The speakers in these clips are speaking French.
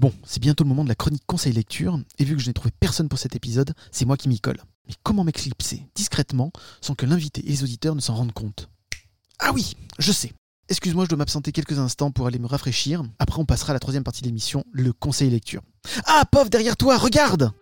Bon, c'est bientôt le moment de la chronique conseil lecture, et vu que je n'ai trouvé personne pour cet épisode, c'est moi qui m'y colle. Mais comment m'éclipser discrètement sans que l'invité et les auditeurs ne s'en rendent compte? Ah oui, je sais. Excuse-moi, je dois m'absenter quelques instants pour aller me rafraîchir. Après, on passera à la troisième partie de l'émission, le conseil lecture. Ah, pauvre, derrière toi, regarde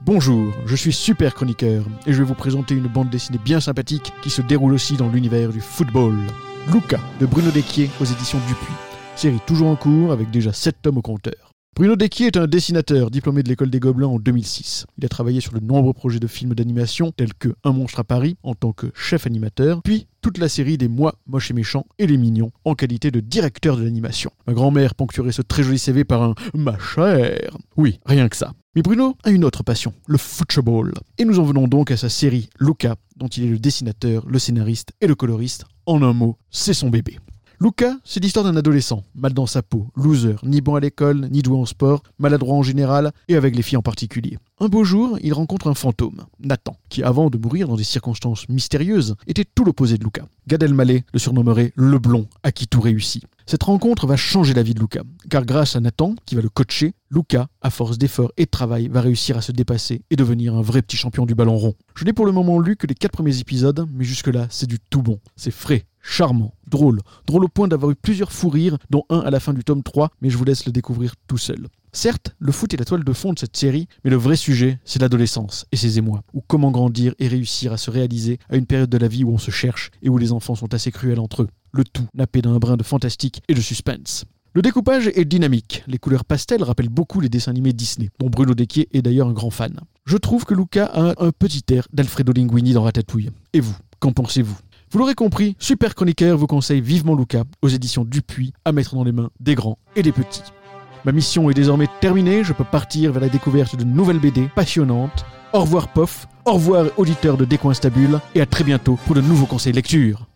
Bonjour, je suis super chroniqueur et je vais vous présenter une bande dessinée bien sympathique qui se déroule aussi dans l'univers du football. Luca de Bruno Desquier aux éditions Dupuis. Série toujours en cours avec déjà 7 tomes au compteur. Bruno Desquier est un dessinateur diplômé de l'école des Gobelins en 2006. Il a travaillé sur de nombreux projets de films d'animation tels que Un monstre à Paris en tant que chef animateur, puis toute la série des Moi, Moches et Méchants et Les Mignons en qualité de directeur de l'animation. Ma grand-mère poncturait ce très joli CV par un Ma chère. Oui, rien que ça. Mais Bruno a une autre passion, le football. Et nous en venons donc à sa série Luca, dont il est le dessinateur, le scénariste et le coloriste. En un mot, c'est son bébé. Luca, c'est l'histoire d'un adolescent, mal dans sa peau, loser, ni bon à l'école, ni doué en sport, maladroit en général, et avec les filles en particulier. Un beau jour, il rencontre un fantôme, Nathan, qui avant de mourir dans des circonstances mystérieuses, était tout l'opposé de Luca. Gad Elmaleh le surnommerait le blond, à qui tout réussit. Cette rencontre va changer la vie de Luca, car grâce à Nathan, qui va le coacher, Luca, à force d'efforts et de travail, va réussir à se dépasser et devenir un vrai petit champion du ballon rond. Je n'ai pour le moment lu que les quatre premiers épisodes, mais jusque-là, c'est du tout bon. C'est frais, charmant, drôle, drôle au point d'avoir eu plusieurs fous rires, dont un à la fin du tome 3, mais je vous laisse le découvrir tout seul. Certes, le foot est la toile de fond de cette série, mais le vrai sujet, c'est l'adolescence et ses émois, ou comment grandir et réussir à se réaliser à une période de la vie où on se cherche et où les enfants sont assez cruels entre eux. Le tout nappé d'un brin de fantastique et de suspense. Le découpage est dynamique, les couleurs pastel rappellent beaucoup les dessins animés Disney, dont Bruno Desquier est d'ailleurs un grand fan. Je trouve que Luca a un petit air d'Alfredo Linguini dans Ratatouille. Et vous, qu'en pensez-vous? Vous l'aurez compris, Super Chroniqueur vous conseille vivement Luca aux éditions Dupuis à mettre dans les mains des grands et des petits. Ma mission est désormais terminée, je peux partir vers la découverte de nouvelles BD passionnantes. Au revoir POF, au revoir auditeurs de Décoinstabule, et à très bientôt pour de nouveaux conseils lecture.